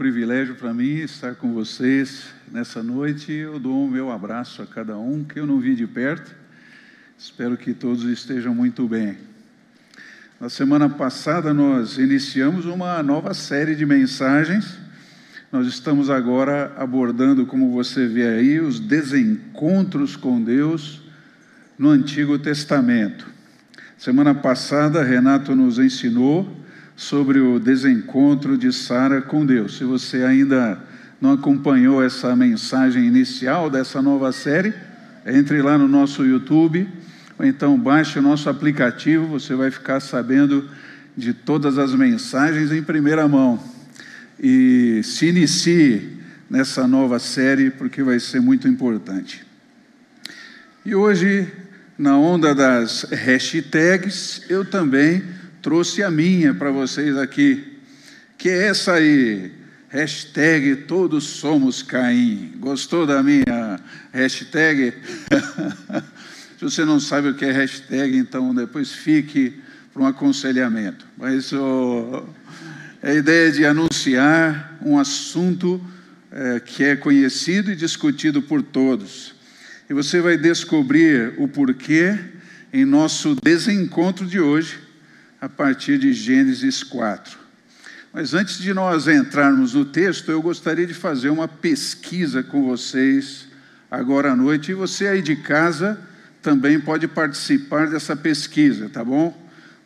privilégio para mim estar com vocês nessa noite. Eu dou o meu abraço a cada um que eu não vi de perto. Espero que todos estejam muito bem. Na semana passada nós iniciamos uma nova série de mensagens. Nós estamos agora abordando, como você vê aí, os desencontros com Deus no Antigo Testamento. Semana passada, Renato nos ensinou sobre o desencontro de Sara com Deus. Se você ainda não acompanhou essa mensagem inicial dessa nova série, entre lá no nosso YouTube, ou então baixe o nosso aplicativo, você vai ficar sabendo de todas as mensagens em primeira mão. E se inicie nessa nova série, porque vai ser muito importante. E hoje, na onda das hashtags, eu também trouxe a minha para vocês aqui, que é essa aí, hashtag Todos Somos Caim. Gostou da minha hashtag? Se você não sabe o que é hashtag, então depois fique para um aconselhamento. Mas oh, é a ideia de anunciar um assunto é, que é conhecido e discutido por todos. E você vai descobrir o porquê em nosso desencontro de hoje a partir de Gênesis 4. Mas antes de nós entrarmos no texto, eu gostaria de fazer uma pesquisa com vocês agora à noite. E você aí de casa também pode participar dessa pesquisa, tá bom?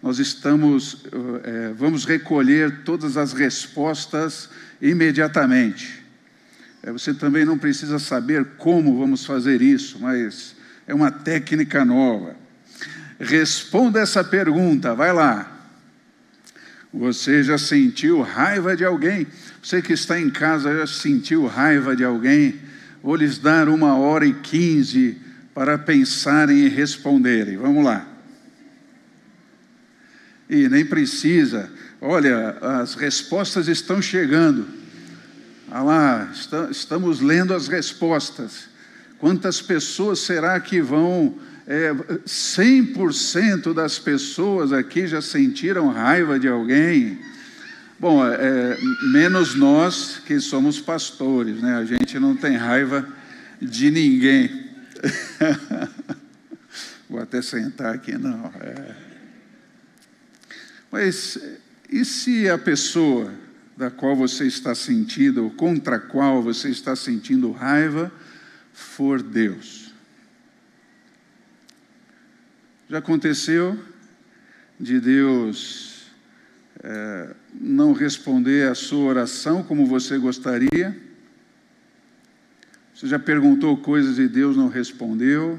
Nós estamos, é, vamos recolher todas as respostas imediatamente. É, você também não precisa saber como vamos fazer isso, mas é uma técnica nova. Responda essa pergunta, vai lá. Você já sentiu raiva de alguém? Você que está em casa já sentiu raiva de alguém? Vou lhes dar uma hora e quinze para pensarem e responderem. Vamos lá. E nem precisa. Olha, as respostas estão chegando. Ah lá, estamos lendo as respostas. Quantas pessoas será que vão é, 100% das pessoas aqui já sentiram raiva de alguém. Bom, é, menos nós que somos pastores, né? A gente não tem raiva de ninguém. Vou até sentar aqui, não. É. Mas e se a pessoa da qual você está sentindo, ou contra a qual você está sentindo raiva, for Deus? Já aconteceu de Deus é, não responder a sua oração como você gostaria? Você já perguntou coisas e Deus não respondeu?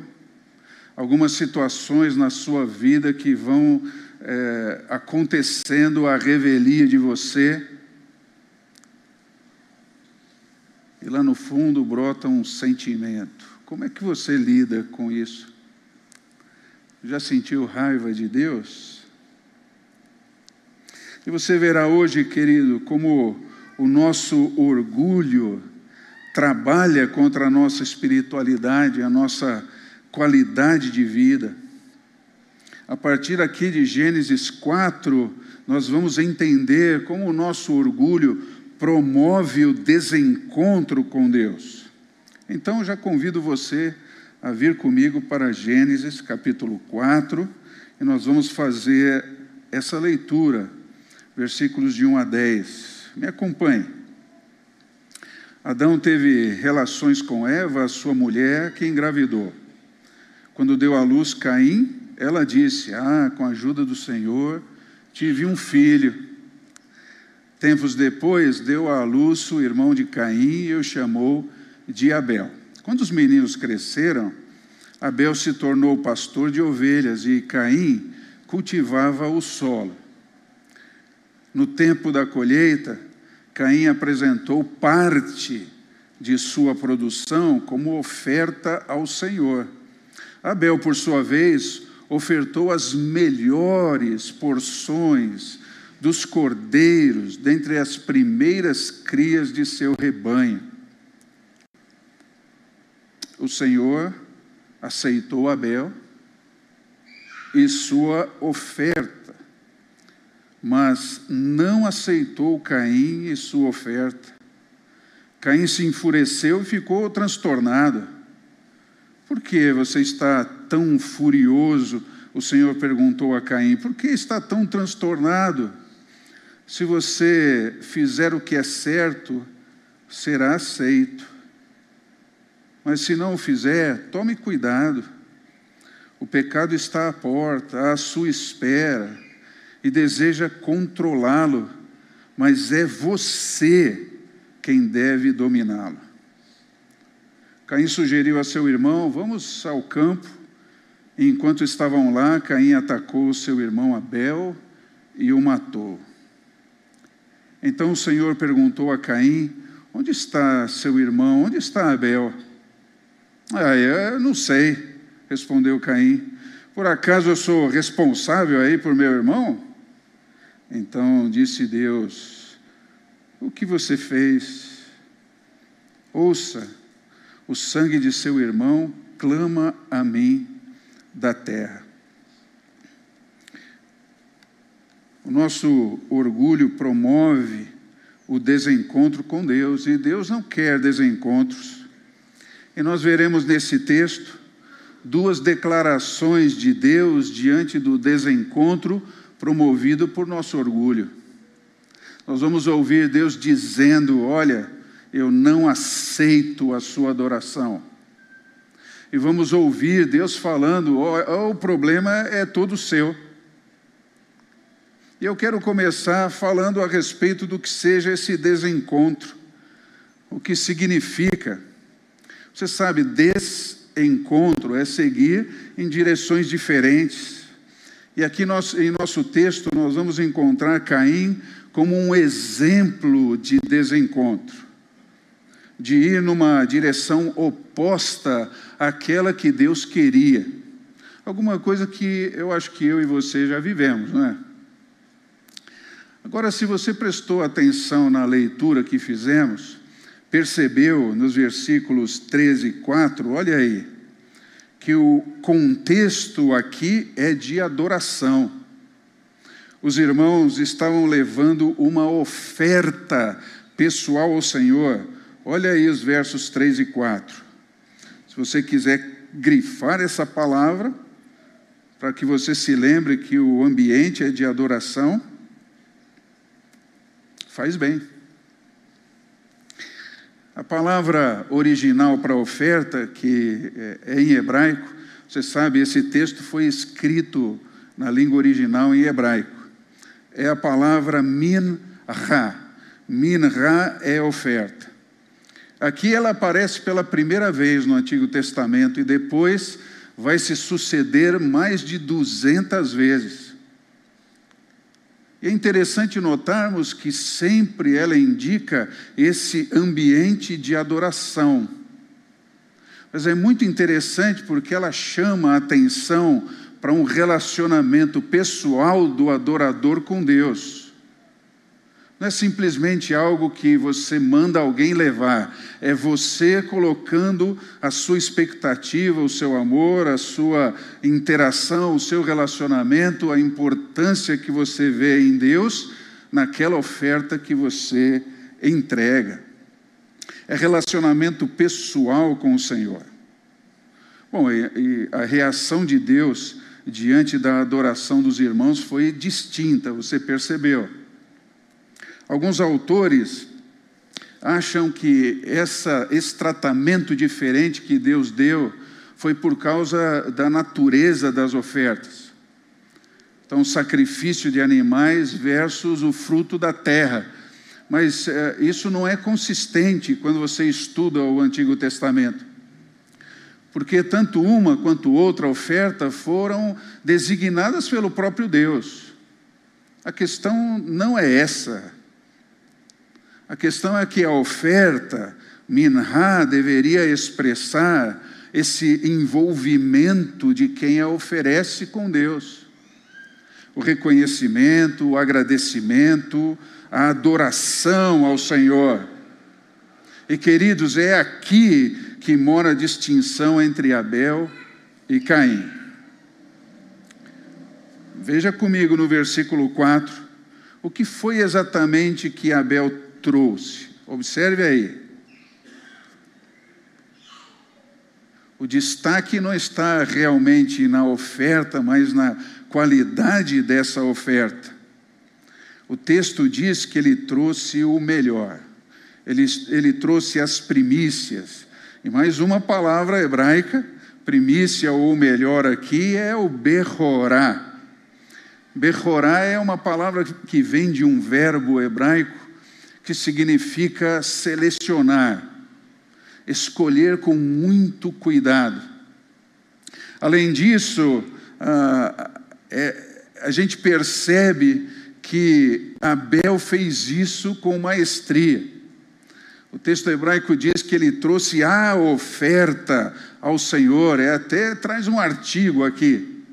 Algumas situações na sua vida que vão é, acontecendo a revelia de você? E lá no fundo brota um sentimento. Como é que você lida com isso? Já sentiu raiva de Deus? E você verá hoje, querido, como o nosso orgulho trabalha contra a nossa espiritualidade, a nossa qualidade de vida. A partir aqui de Gênesis 4, nós vamos entender como o nosso orgulho promove o desencontro com Deus. Então, já convido você a vir comigo para Gênesis capítulo 4 e nós vamos fazer essa leitura, versículos de 1 a 10. Me acompanhe. Adão teve relações com Eva, sua mulher, que engravidou. Quando deu à luz Caim, ela disse: Ah, com a ajuda do Senhor, tive um filho. Tempos depois, deu à luz o irmão de Caim e o chamou de Abel. Quando os meninos cresceram, Abel se tornou pastor de ovelhas e Caim cultivava o solo. No tempo da colheita, Caim apresentou parte de sua produção como oferta ao Senhor. Abel, por sua vez, ofertou as melhores porções dos cordeiros dentre as primeiras crias de seu rebanho o Senhor aceitou Abel e sua oferta, mas não aceitou Caim e sua oferta. Caim se enfureceu e ficou transtornado. Por que você está tão furioso? O Senhor perguntou a Caim. Por que está tão transtornado? Se você fizer o que é certo, será aceito. Mas se não o fizer, tome cuidado. O pecado está à porta, à sua espera, e deseja controlá-lo, mas é você quem deve dominá-lo. Caim sugeriu a seu irmão: Vamos ao campo. E enquanto estavam lá, Caim atacou seu irmão Abel e o matou. Então o Senhor perguntou a Caim: Onde está seu irmão? Onde está Abel? Ah, eu não sei, respondeu Caim. Por acaso eu sou responsável aí por meu irmão? Então disse Deus: O que você fez? Ouça, o sangue de seu irmão clama a mim da terra. O nosso orgulho promove o desencontro com Deus, e Deus não quer desencontros. E nós veremos nesse texto duas declarações de Deus diante do desencontro promovido por nosso orgulho. Nós vamos ouvir Deus dizendo: Olha, eu não aceito a sua adoração. E vamos ouvir Deus falando: oh, o problema é todo seu. E eu quero começar falando a respeito do que seja esse desencontro, o que significa. Você sabe, desencontro é seguir em direções diferentes. E aqui nós, em nosso texto nós vamos encontrar Caim como um exemplo de desencontro, de ir numa direção oposta àquela que Deus queria. Alguma coisa que eu acho que eu e você já vivemos, não é? Agora, se você prestou atenção na leitura que fizemos, percebeu nos versículos 13 e 4, olha aí, que o contexto aqui é de adoração. Os irmãos estavam levando uma oferta pessoal ao Senhor. Olha aí os versos 3 e 4. Se você quiser grifar essa palavra, para que você se lembre que o ambiente é de adoração, Faz bem. A palavra original para oferta, que é em hebraico, você sabe, esse texto foi escrito na língua original em hebraico. É a palavra min-ra. Min-ra é oferta. Aqui ela aparece pela primeira vez no Antigo Testamento e depois vai se suceder mais de 200 vezes. É interessante notarmos que sempre ela indica esse ambiente de adoração. Mas é muito interessante porque ela chama a atenção para um relacionamento pessoal do adorador com Deus. Não é simplesmente algo que você manda alguém levar, é você colocando a sua expectativa, o seu amor, a sua interação, o seu relacionamento, a importância que você vê em Deus naquela oferta que você entrega. É relacionamento pessoal com o Senhor. Bom, e, a reação de Deus diante da adoração dos irmãos foi distinta, você percebeu. Alguns autores acham que essa, esse tratamento diferente que Deus deu foi por causa da natureza das ofertas. Então, sacrifício de animais versus o fruto da terra. Mas é, isso não é consistente quando você estuda o Antigo Testamento. Porque tanto uma quanto outra oferta foram designadas pelo próprio Deus. A questão não é essa. A questão é que a oferta, minha, deveria expressar esse envolvimento de quem a oferece com Deus. O reconhecimento, o agradecimento, a adoração ao Senhor. E queridos, é aqui que mora a distinção entre Abel e Caim. Veja comigo no versículo 4 o que foi exatamente que Abel trouxe. Observe aí. O destaque não está realmente na oferta, mas na qualidade dessa oferta. O texto diz que ele trouxe o melhor, ele, ele trouxe as primícias. E mais uma palavra hebraica, primícia ou melhor aqui, é o behorá. Behorá é uma palavra que vem de um verbo hebraico que significa selecionar, escolher com muito cuidado. Além disso, a, é, a gente percebe que Abel fez isso com maestria. O texto hebraico diz que ele trouxe a oferta ao Senhor, é, até traz um artigo aqui,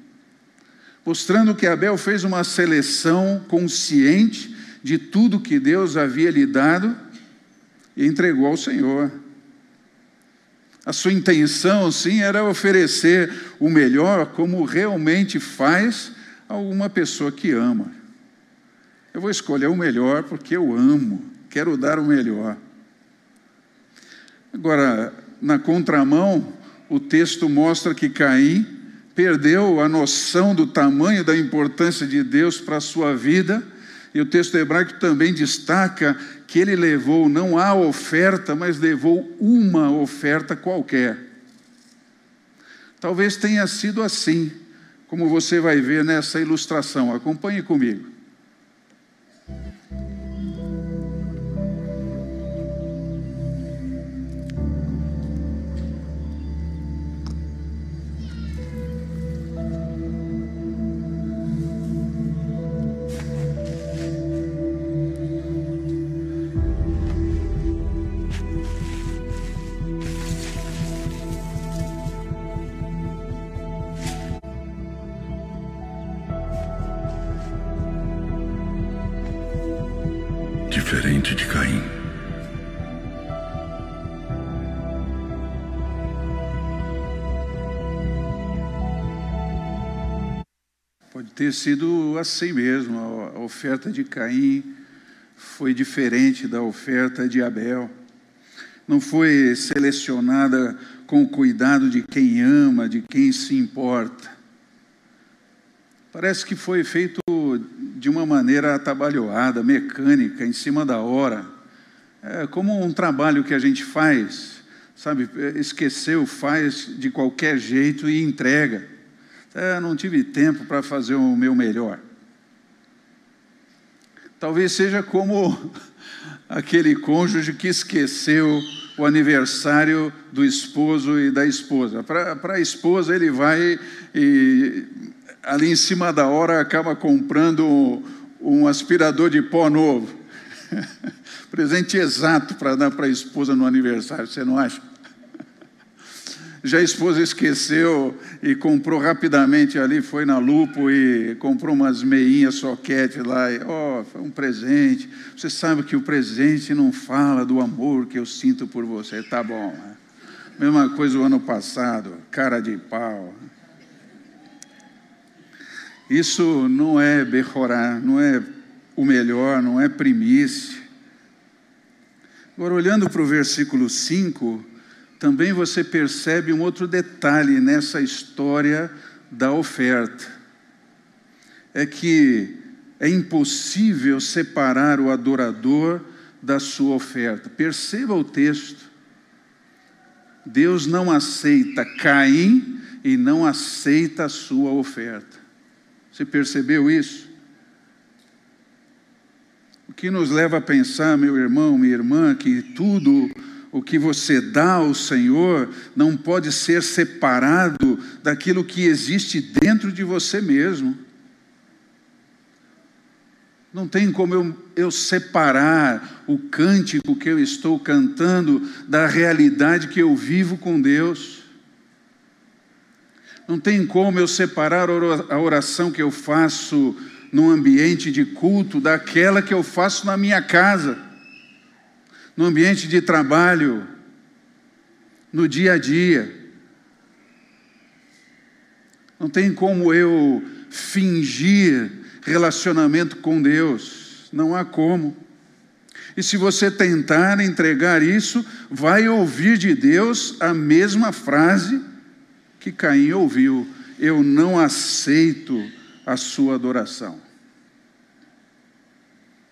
mostrando que Abel fez uma seleção consciente de tudo que Deus havia lhe dado e entregou ao Senhor. A sua intenção, sim, era oferecer o melhor, como realmente faz a uma pessoa que ama. Eu vou escolher o melhor porque eu amo, quero dar o melhor. Agora, na contramão, o texto mostra que Caim perdeu a noção do tamanho da importância de Deus para a sua vida, e o texto hebraico também destaca que ele levou não a oferta, mas levou uma oferta qualquer. Talvez tenha sido assim, como você vai ver nessa ilustração. Acompanhe comigo. Ter sido assim mesmo. A oferta de Caim foi diferente da oferta de Abel. Não foi selecionada com o cuidado de quem ama, de quem se importa. Parece que foi feito de uma maneira atabalhoada, mecânica, em cima da hora. É como um trabalho que a gente faz, sabe? Esqueceu, faz de qualquer jeito e entrega. É, não tive tempo para fazer o meu melhor. Talvez seja como aquele cônjuge que esqueceu o aniversário do esposo e da esposa. Para a esposa, ele vai e ali em cima da hora acaba comprando um aspirador de pó novo. Presente exato para dar para a esposa no aniversário, você não acha? Já a esposa esqueceu e comprou rapidamente ali, foi na Lupo e comprou umas meinhas soquete lá. Ó, oh, foi um presente. Você sabe que o presente não fala do amor que eu sinto por você. Tá bom. Né? Mesma coisa o ano passado, cara de pau. Isso não é berrorá, não é o melhor, não é primícia. Agora, olhando para o versículo 5, também você percebe um outro detalhe nessa história da oferta. É que é impossível separar o adorador da sua oferta. Perceba o texto. Deus não aceita Caim e não aceita a sua oferta. Você percebeu isso? O que nos leva a pensar, meu irmão, minha irmã, que tudo o que você dá ao Senhor não pode ser separado daquilo que existe dentro de você mesmo. Não tem como eu, eu, separar o cântico que eu estou cantando da realidade que eu vivo com Deus. Não tem como eu separar a oração que eu faço num ambiente de culto daquela que eu faço na minha casa, no ambiente de trabalho, no dia a dia. Não tem como eu fingir relacionamento com Deus, não há como. E se você tentar entregar isso, vai ouvir de Deus a mesma frase que Caim ouviu: Eu não aceito a sua adoração.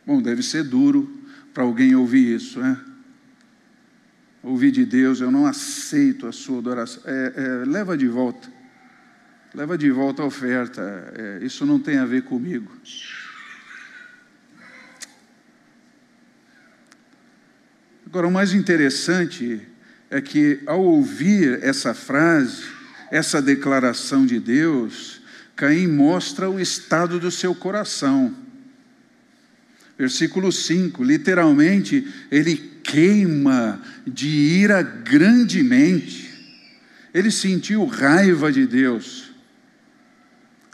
Bom, deve ser duro para alguém ouvir isso, né? Ouvir de Deus, eu não aceito a sua adoração. É, é, leva de volta. Leva de volta a oferta. É, isso não tem a ver comigo. Agora, o mais interessante é que, ao ouvir essa frase, essa declaração de Deus, Caim mostra o estado do seu coração. Versículo 5, literalmente, ele queima de ira grandemente. Ele sentiu raiva de Deus.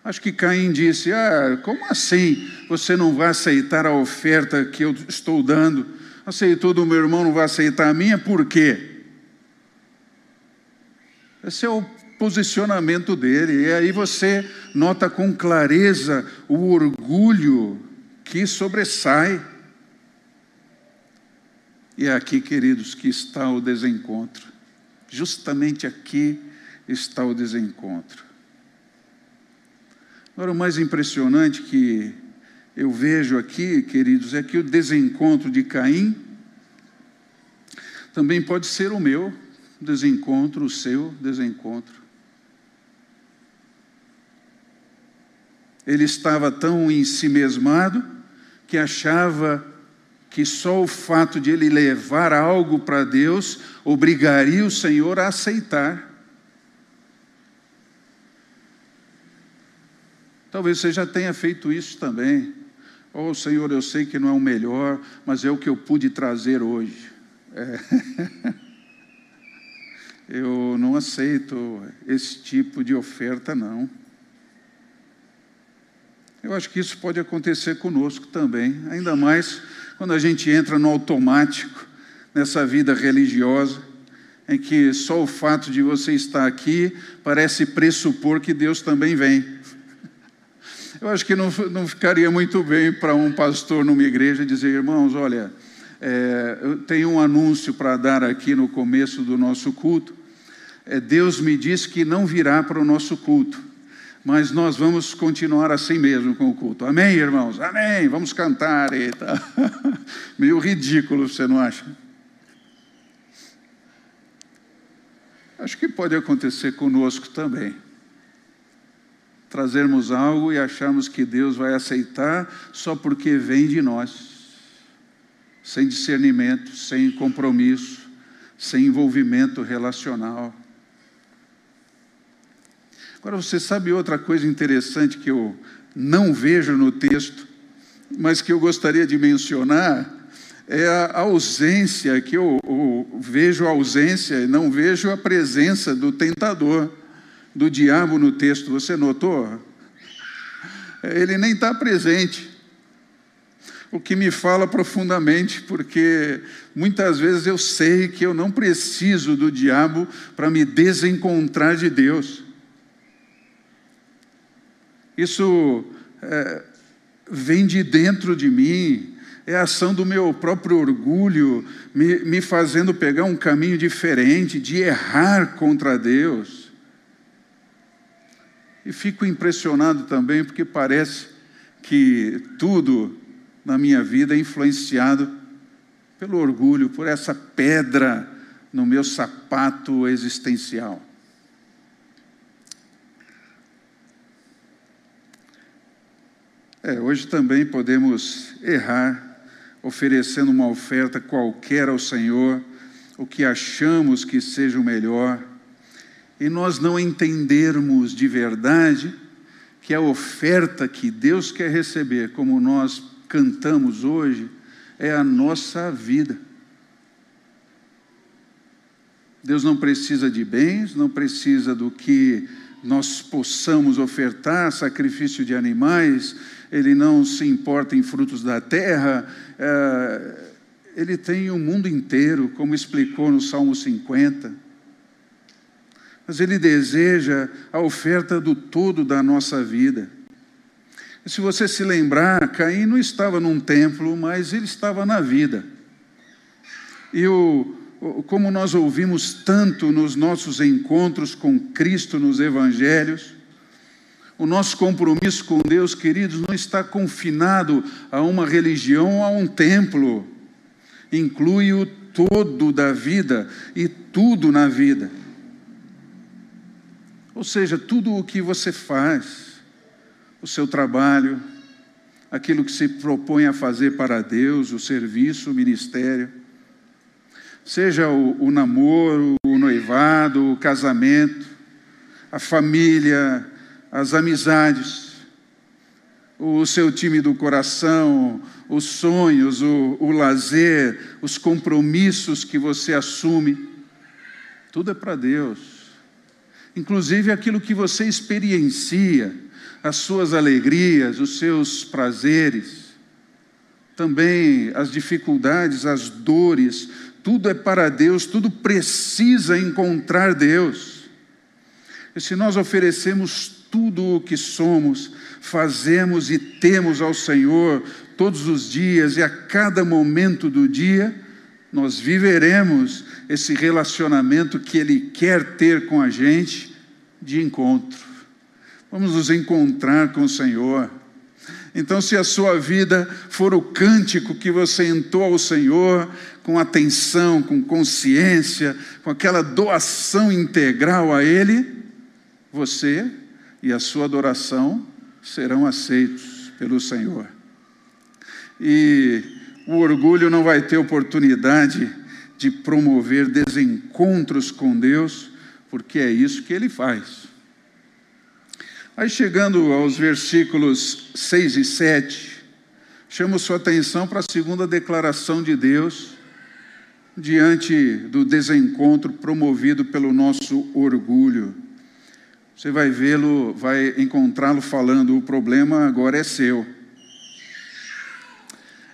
Acho que Caim disse: Ah, como assim você não vai aceitar a oferta que eu estou dando? Aceitou do meu irmão, não vai aceitar a minha, por quê? Esse é o posicionamento dele. E aí você nota com clareza o orgulho que sobressai. E é aqui, queridos, que está o desencontro. Justamente aqui está o desencontro. Agora, o mais impressionante que eu vejo aqui, queridos, é que o desencontro de Caim também pode ser o meu desencontro, o seu desencontro. Ele estava tão ensimesmado que achava que só o fato de ele levar algo para Deus obrigaria o Senhor a aceitar. Talvez você já tenha feito isso também. Oh, Senhor, eu sei que não é o melhor, mas é o que eu pude trazer hoje. É. eu não aceito esse tipo de oferta, não. Eu acho que isso pode acontecer conosco também, ainda mais quando a gente entra no automático, nessa vida religiosa, em que só o fato de você estar aqui parece pressupor que Deus também vem. Eu acho que não, não ficaria muito bem para um pastor numa igreja dizer, irmãos, olha, é, eu tenho um anúncio para dar aqui no começo do nosso culto. É, Deus me disse que não virá para o nosso culto, mas nós vamos continuar assim mesmo com o culto. Amém, irmãos? Amém. Vamos cantar. Eita. Meio ridículo, você não acha? Acho que pode acontecer conosco também trazermos algo e acharmos que Deus vai aceitar só porque vem de nós, sem discernimento, sem compromisso, sem envolvimento relacional. Agora, você sabe outra coisa interessante que eu não vejo no texto, mas que eu gostaria de mencionar? É a ausência, que eu, eu vejo a ausência e não vejo a presença do tentador do diabo no texto, você notou? Ele nem está presente. O que me fala profundamente, porque muitas vezes eu sei que eu não preciso do diabo para me desencontrar de Deus. Isso é, vem de dentro de mim, é a ação do meu próprio orgulho, me, me fazendo pegar um caminho diferente, de errar contra Deus. E fico impressionado também porque parece que tudo na minha vida é influenciado pelo orgulho, por essa pedra no meu sapato existencial. É, hoje também podemos errar, oferecendo uma oferta qualquer ao Senhor, o que achamos que seja o melhor e nós não entendermos de verdade que a oferta que Deus quer receber, como nós cantamos hoje, é a nossa vida. Deus não precisa de bens, não precisa do que nós possamos ofertar, sacrifício de animais, Ele não se importa em frutos da terra, é, Ele tem o mundo inteiro, como explicou no Salmo 50 mas Ele deseja a oferta do todo da nossa vida. E se você se lembrar, Caim não estava num templo, mas ele estava na vida. E o, como nós ouvimos tanto nos nossos encontros com Cristo nos evangelhos, o nosso compromisso com Deus, queridos, não está confinado a uma religião ou a um templo. Inclui o todo da vida e tudo na vida. Ou seja, tudo o que você faz, o seu trabalho, aquilo que se propõe a fazer para Deus, o serviço, o ministério, seja o, o namoro, o noivado, o casamento, a família, as amizades, o seu time do coração, os sonhos, o, o lazer, os compromissos que você assume, tudo é para Deus. Inclusive aquilo que você experiencia, as suas alegrias, os seus prazeres, também as dificuldades, as dores, tudo é para Deus, tudo precisa encontrar Deus. E se nós oferecemos tudo o que somos, fazemos e temos ao Senhor todos os dias e a cada momento do dia, nós viveremos esse relacionamento que Ele quer ter com a gente de encontro. Vamos nos encontrar com o Senhor. Então, se a sua vida for o cântico que você entoa ao Senhor, com atenção, com consciência, com aquela doação integral a Ele, você e a sua adoração serão aceitos pelo Senhor. E o orgulho não vai ter oportunidade de promover desencontros com Deus, porque é isso que ele faz. Aí chegando aos versículos 6 e 7, chamo sua atenção para a segunda declaração de Deus diante do desencontro promovido pelo nosso orgulho. Você vai vê-lo, vai encontrá-lo falando: o problema agora é seu.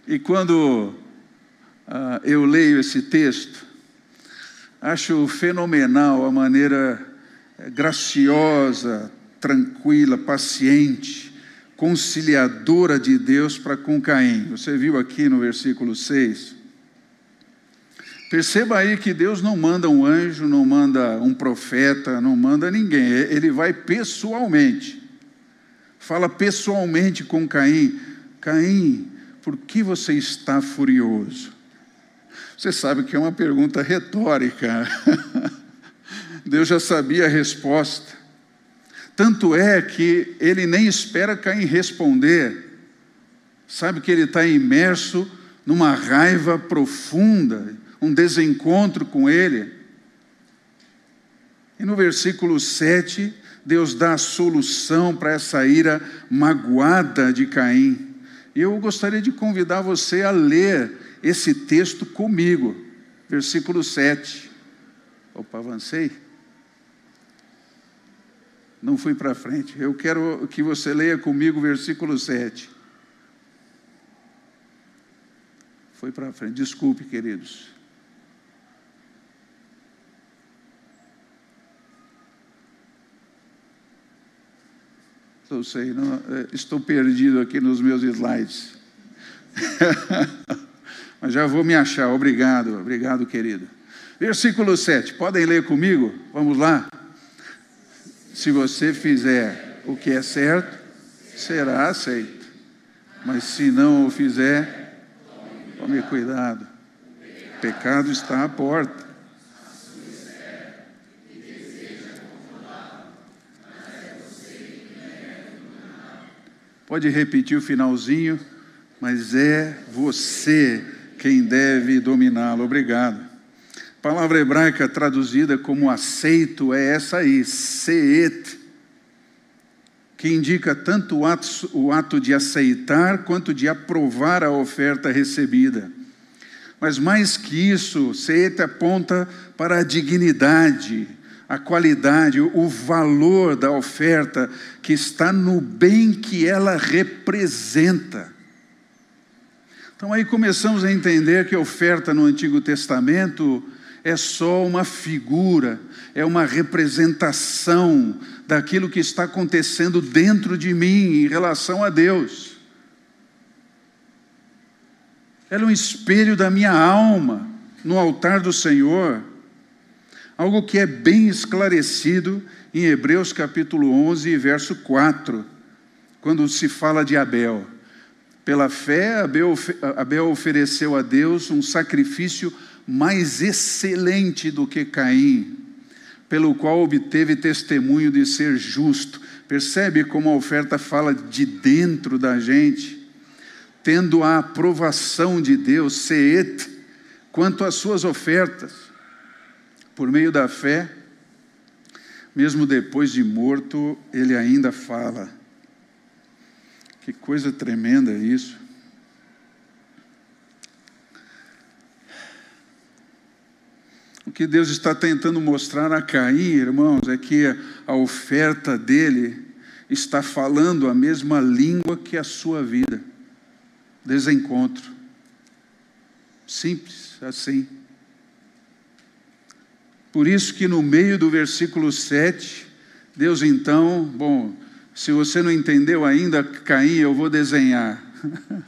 E quando uh, eu leio esse texto, acho fenomenal a maneira eh, graciosa, tranquila, paciente, conciliadora de Deus para com Caim. Você viu aqui no versículo 6. Perceba aí que Deus não manda um anjo, não manda um profeta, não manda ninguém. Ele vai pessoalmente. Fala pessoalmente com Caim: Caim, por que você está furioso? Você sabe que é uma pergunta retórica. Deus já sabia a resposta. Tanto é que ele nem espera Caim responder. Sabe que ele está imerso numa raiva profunda um desencontro com ele. E no versículo 7, Deus dá a solução para essa ira magoada de Caim. E eu gostaria de convidar você a ler esse texto comigo, versículo 7. Opa, avancei? Não fui para frente. Eu quero que você leia comigo o versículo 7. Foi para frente. Desculpe, queridos. Estou, sei, não, é, estou perdido aqui nos meus slides. Mas já vou me achar. Obrigado, obrigado, querido. Versículo 7. Podem ler comigo? Vamos lá. Se você fizer o que é certo, será aceito. Mas se não o fizer, tome cuidado. O pecado está à porta. Pode repetir o finalzinho, mas é você quem deve dominá-lo. Obrigado. A palavra hebraica traduzida como aceito é essa aí, seet, que indica tanto o ato, o ato de aceitar quanto de aprovar a oferta recebida. Mas mais que isso, seet aponta para a dignidade, a qualidade, o valor da oferta que está no bem que ela representa. Então aí começamos a entender que a oferta no Antigo Testamento é só uma figura, é uma representação daquilo que está acontecendo dentro de mim em relação a Deus. Ela é um espelho da minha alma no altar do Senhor, algo que é bem esclarecido em Hebreus capítulo 11, verso 4, quando se fala de Abel. Pela fé, Abel ofereceu a Deus um sacrifício mais excelente do que Caim, pelo qual obteve testemunho de ser justo. Percebe como a oferta fala de dentro da gente, tendo a aprovação de Deus, seet, quanto às suas ofertas, por meio da fé, mesmo depois de morto, ele ainda fala. Que coisa tremenda isso. O que Deus está tentando mostrar a Caim, irmãos, é que a oferta dele está falando a mesma língua que a sua vida. Desencontro. Simples, assim. Por isso que no meio do versículo 7, Deus então, bom, se você não entendeu ainda, Caim, eu vou desenhar.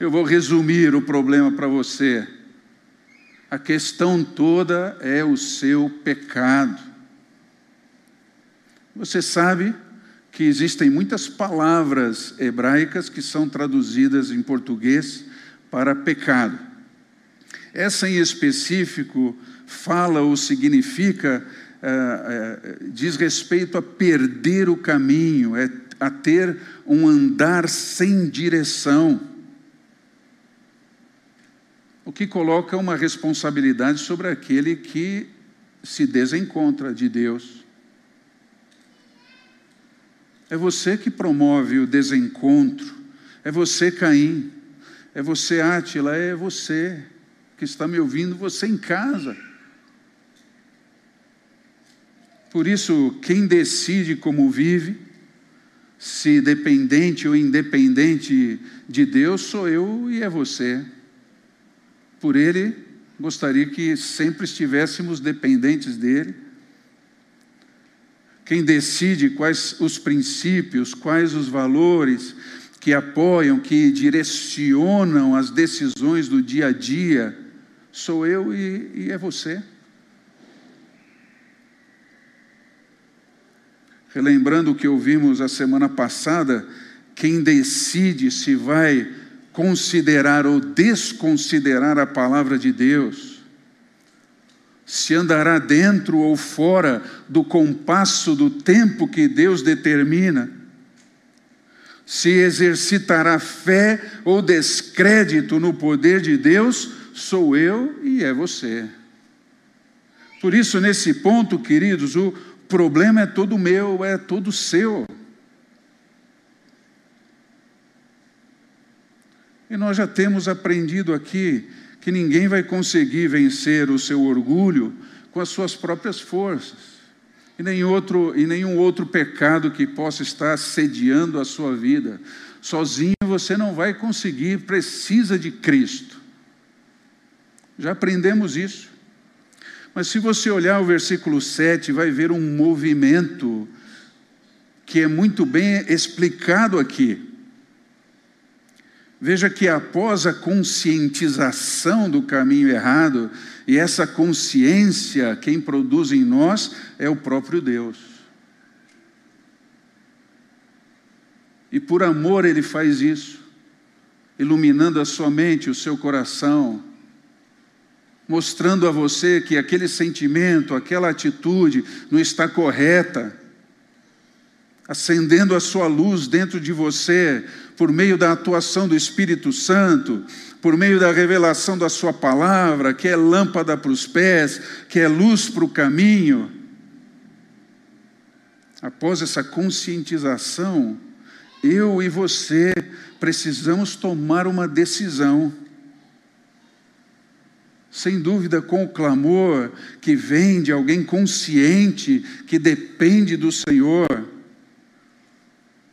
eu vou resumir o problema para você. A questão toda é o seu pecado. Você sabe que existem muitas palavras hebraicas que são traduzidas em português para pecado. Essa em específico fala ou significa, é, é, diz respeito a perder o caminho, é, a ter um andar sem direção. O que coloca uma responsabilidade sobre aquele que se desencontra de Deus. É você que promove o desencontro, é você, Caim, é você, Átila, é você que está me ouvindo, você em casa. Por isso, quem decide como vive, se dependente ou independente de Deus, sou eu e é você. Por Ele, gostaria que sempre estivéssemos dependentes dEle. Quem decide quais os princípios, quais os valores que apoiam, que direcionam as decisões do dia a dia, sou eu e, e é você. Relembrando o que ouvimos a semana passada, quem decide se vai considerar ou desconsiderar a palavra de Deus, se andará dentro ou fora do compasso do tempo que Deus determina, se exercitará fé ou descrédito no poder de Deus, sou eu e é você. Por isso, nesse ponto, queridos, o, problema é todo meu, é todo seu. E nós já temos aprendido aqui que ninguém vai conseguir vencer o seu orgulho com as suas próprias forças. E, nem outro, e nenhum outro pecado que possa estar sediando a sua vida. Sozinho você não vai conseguir, precisa de Cristo. Já aprendemos isso. Mas se você olhar o versículo 7, vai ver um movimento que é muito bem explicado aqui. Veja que após a conscientização do caminho errado, e essa consciência, quem produz em nós é o próprio Deus. E por amor ele faz isso, iluminando a sua mente, o seu coração, mostrando a você que aquele sentimento, aquela atitude não está correta, acendendo a sua luz dentro de você por meio da atuação do Espírito Santo, por meio da revelação da Sua palavra, que é lâmpada para os pés, que é luz para o caminho. Após essa conscientização, eu e você precisamos tomar uma decisão sem dúvida com o clamor que vem de alguém consciente, que depende do Senhor,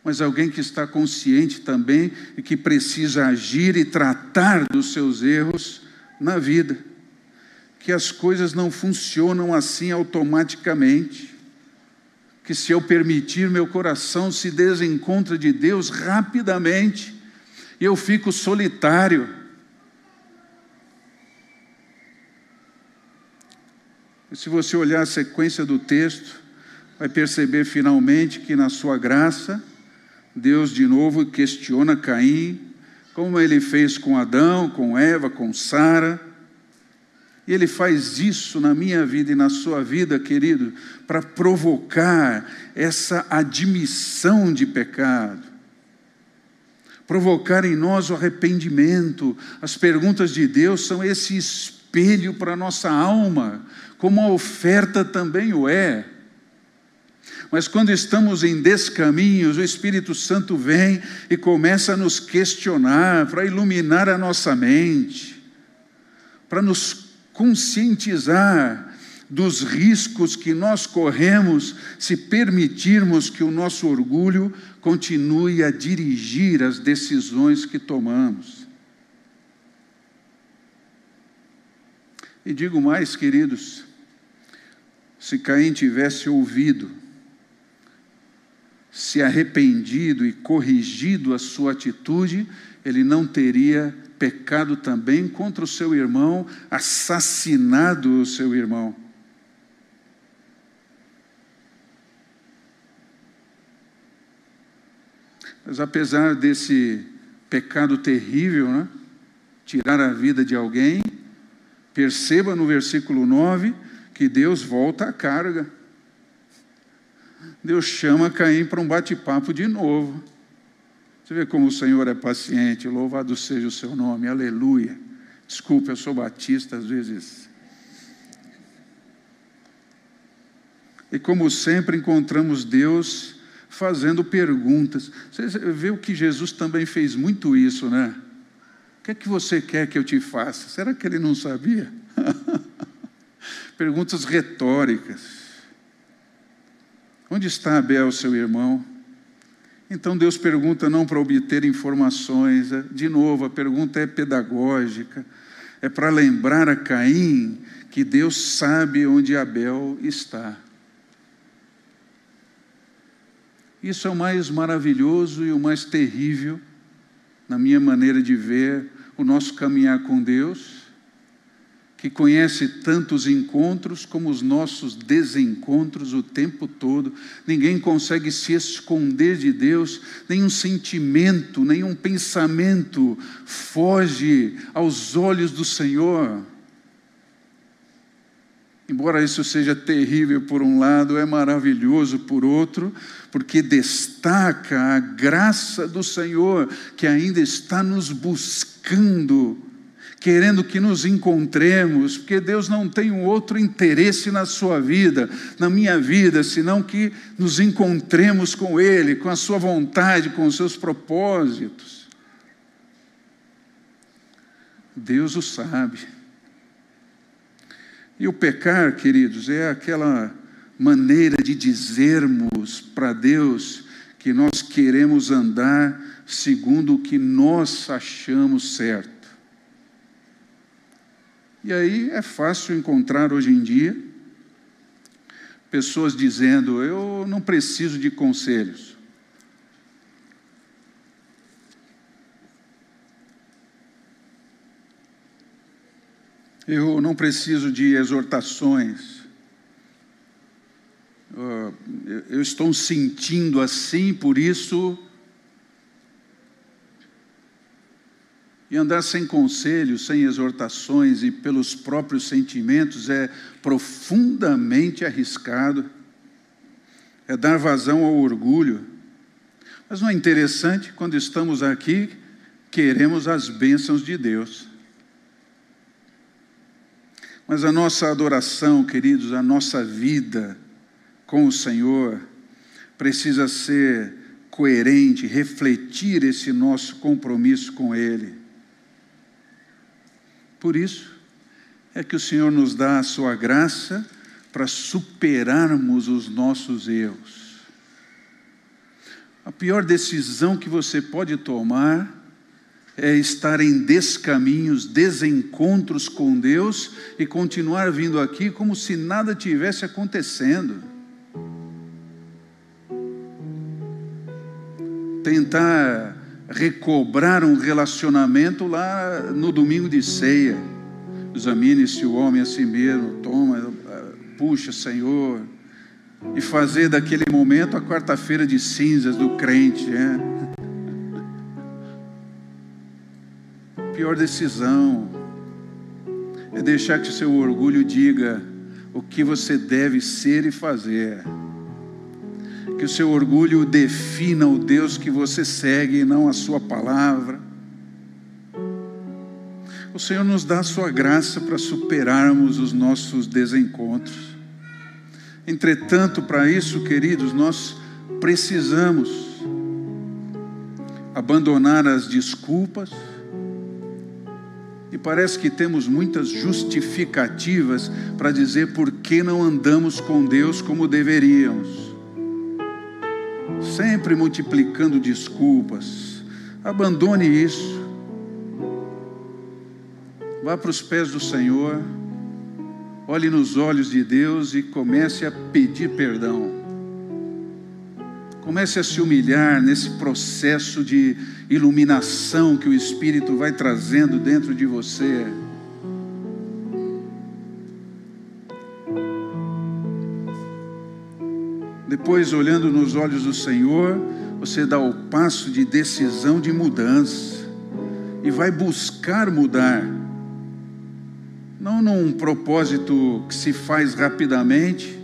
mas alguém que está consciente também e que precisa agir e tratar dos seus erros na vida. Que as coisas não funcionam assim automaticamente. Que se eu permitir, meu coração se desencontra de Deus rapidamente eu fico solitário se você olhar a sequência do texto, vai perceber finalmente que na sua graça, Deus de novo questiona Caim, como ele fez com Adão, com Eva, com Sara. E ele faz isso na minha vida e na sua vida, querido, para provocar essa admissão de pecado, provocar em nós o arrependimento. As perguntas de Deus são esse espelho para a nossa alma, como a oferta também o é. Mas quando estamos em descaminhos, o Espírito Santo vem e começa a nos questionar, para iluminar a nossa mente, para nos conscientizar dos riscos que nós corremos se permitirmos que o nosso orgulho continue a dirigir as decisões que tomamos. E digo mais, queridos, se Caim tivesse ouvido se arrependido e corrigido a sua atitude, ele não teria pecado também contra o seu irmão, assassinado o seu irmão. Mas apesar desse pecado terrível, né, tirar a vida de alguém, perceba no versículo 9 que Deus volta à carga. Deus chama Caim para um bate-papo de novo. Você vê como o Senhor é paciente, louvado seja o seu nome, aleluia. Desculpe, eu sou batista, às vezes. E como sempre encontramos Deus fazendo perguntas. Você vê o que Jesus também fez muito isso, né? Que é que você quer que eu te faça? Será que ele não sabia? Perguntas retóricas. Onde está Abel, seu irmão? Então Deus pergunta não para obter informações, é, de novo, a pergunta é pedagógica, é para lembrar a Caim que Deus sabe onde Abel está. Isso é o mais maravilhoso e o mais terrível, na minha maneira de ver o nosso caminhar com Deus que conhece tantos encontros como os nossos desencontros o tempo todo. Ninguém consegue se esconder de Deus, nenhum sentimento, nenhum pensamento foge aos olhos do Senhor. Embora isso seja terrível por um lado, é maravilhoso por outro, porque destaca a graça do Senhor que ainda está nos buscando querendo que nos encontremos, porque Deus não tem um outro interesse na sua vida, na minha vida, senão que nos encontremos com Ele, com a Sua vontade, com os seus propósitos. Deus o sabe. E o pecar, queridos, é aquela maneira de dizermos para Deus que nós queremos andar segundo o que nós achamos certo. E aí é fácil encontrar hoje em dia pessoas dizendo: Eu não preciso de conselhos. Eu não preciso de exortações. Eu estou sentindo assim, por isso E andar sem conselhos, sem exortações e pelos próprios sentimentos é profundamente arriscado. É dar vazão ao orgulho. Mas não é interessante quando estamos aqui, queremos as bênçãos de Deus. Mas a nossa adoração, queridos, a nossa vida com o Senhor precisa ser coerente, refletir esse nosso compromisso com Ele. Por isso é que o Senhor nos dá a sua graça para superarmos os nossos erros. A pior decisão que você pode tomar é estar em descaminhos, desencontros com Deus e continuar vindo aqui como se nada tivesse acontecendo. Tentar recobrar um relacionamento lá no domingo de ceia. Examine-se o homem a si mesmo, toma, puxa, Senhor, e fazer daquele momento a quarta-feira de cinzas do crente, é. Pior decisão é deixar que seu orgulho diga o que você deve ser e fazer. Que o seu orgulho defina o Deus que você segue e não a sua palavra. O Senhor nos dá a sua graça para superarmos os nossos desencontros. Entretanto, para isso, queridos, nós precisamos abandonar as desculpas, parece que temos muitas justificativas para dizer por que não andamos com Deus como deveríamos. Sempre multiplicando desculpas. Abandone isso. Vá para os pés do Senhor olhe nos olhos de Deus e comece a pedir perdão. Comece a se humilhar nesse processo de iluminação que o Espírito vai trazendo dentro de você. Depois, olhando nos olhos do Senhor, você dá o passo de decisão de mudança e vai buscar mudar não num propósito que se faz rapidamente,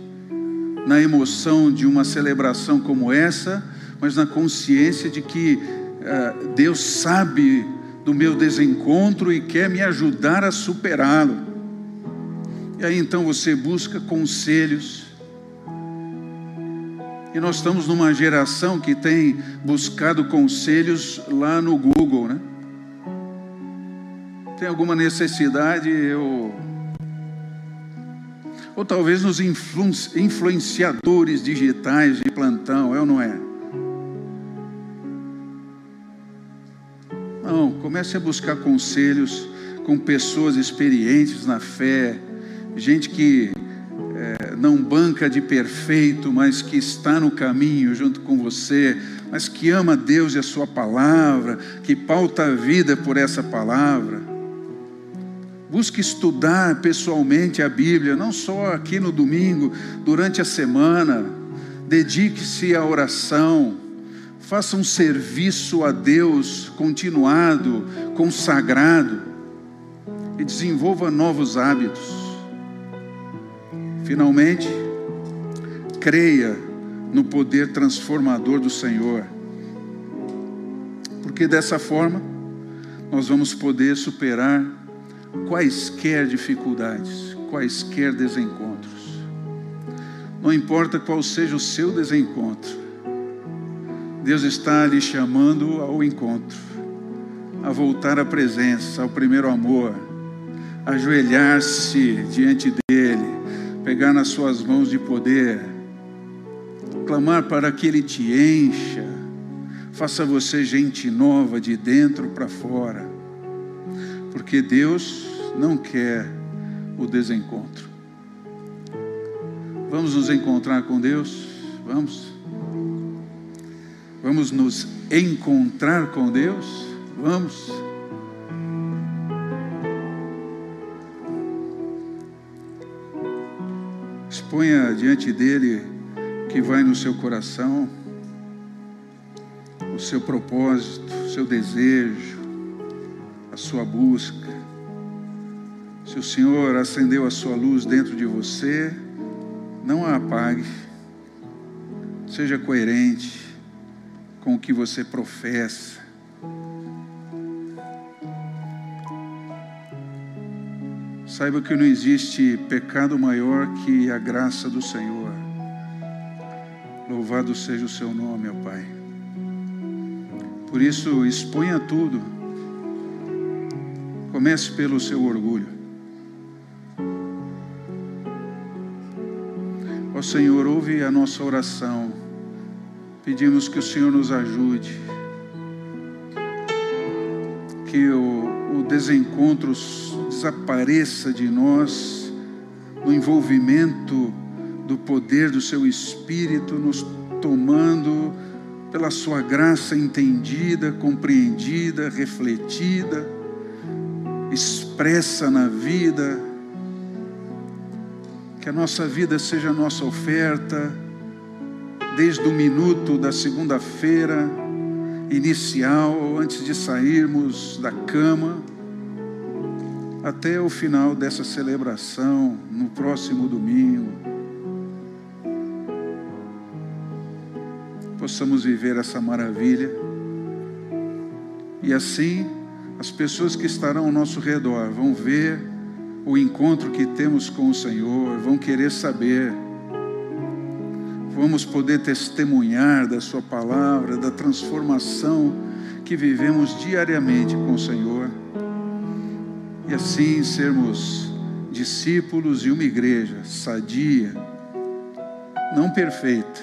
na emoção de uma celebração como essa, mas na consciência de que Deus sabe do meu desencontro e quer me ajudar a superá-lo. E aí então você busca conselhos. E nós estamos numa geração que tem buscado conselhos lá no Google, né? tem alguma necessidade, eu. Ou talvez nos influenciadores digitais de plantão, é ou não é? Comece a buscar conselhos com pessoas experientes na fé, gente que é, não banca de perfeito, mas que está no caminho junto com você, mas que ama Deus e a Sua palavra, que pauta a vida por essa palavra. Busque estudar pessoalmente a Bíblia, não só aqui no domingo, durante a semana. Dedique-se à oração. Faça um serviço a Deus continuado, consagrado e desenvolva novos hábitos. Finalmente, creia no poder transformador do Senhor, porque dessa forma nós vamos poder superar quaisquer dificuldades, quaisquer desencontros. Não importa qual seja o seu desencontro, Deus está lhe chamando ao encontro, a voltar à presença, ao primeiro amor, ajoelhar-se diante dEle, pegar nas suas mãos de poder, clamar para que Ele te encha, faça você gente nova de dentro para fora porque Deus não quer o desencontro. Vamos nos encontrar com Deus? Vamos? Vamos nos encontrar com Deus? Vamos? Exponha diante dele que vai no seu coração, o seu propósito, o seu desejo, a sua busca. Se o Senhor acendeu a sua luz dentro de você, não a apague. Seja coerente com o que você professa. Saiba que não existe pecado maior que a graça do Senhor. Louvado seja o seu nome, ó Pai. Por isso, exponha tudo Comece pelo seu orgulho. Ó Senhor, ouve a nossa oração. Pedimos que o Senhor nos ajude. Que o, o desencontro desapareça de nós no envolvimento do poder do seu Espírito nos tomando pela sua graça entendida, compreendida, refletida expressa na vida, Que a nossa vida seja a nossa oferta, desde o minuto da segunda-feira inicial, antes de sairmos da cama, até o final dessa celebração, no próximo domingo. Possamos viver essa maravilha e assim as pessoas que estarão ao nosso redor vão ver o encontro que temos com o Senhor, vão querer saber, vamos poder testemunhar da Sua palavra, da transformação que vivemos diariamente com o Senhor, e assim sermos discípulos e uma igreja sadia, não perfeita,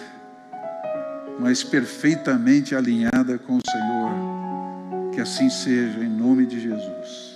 mas perfeitamente alinhada com o Senhor que assim seja, em nome de Jesus.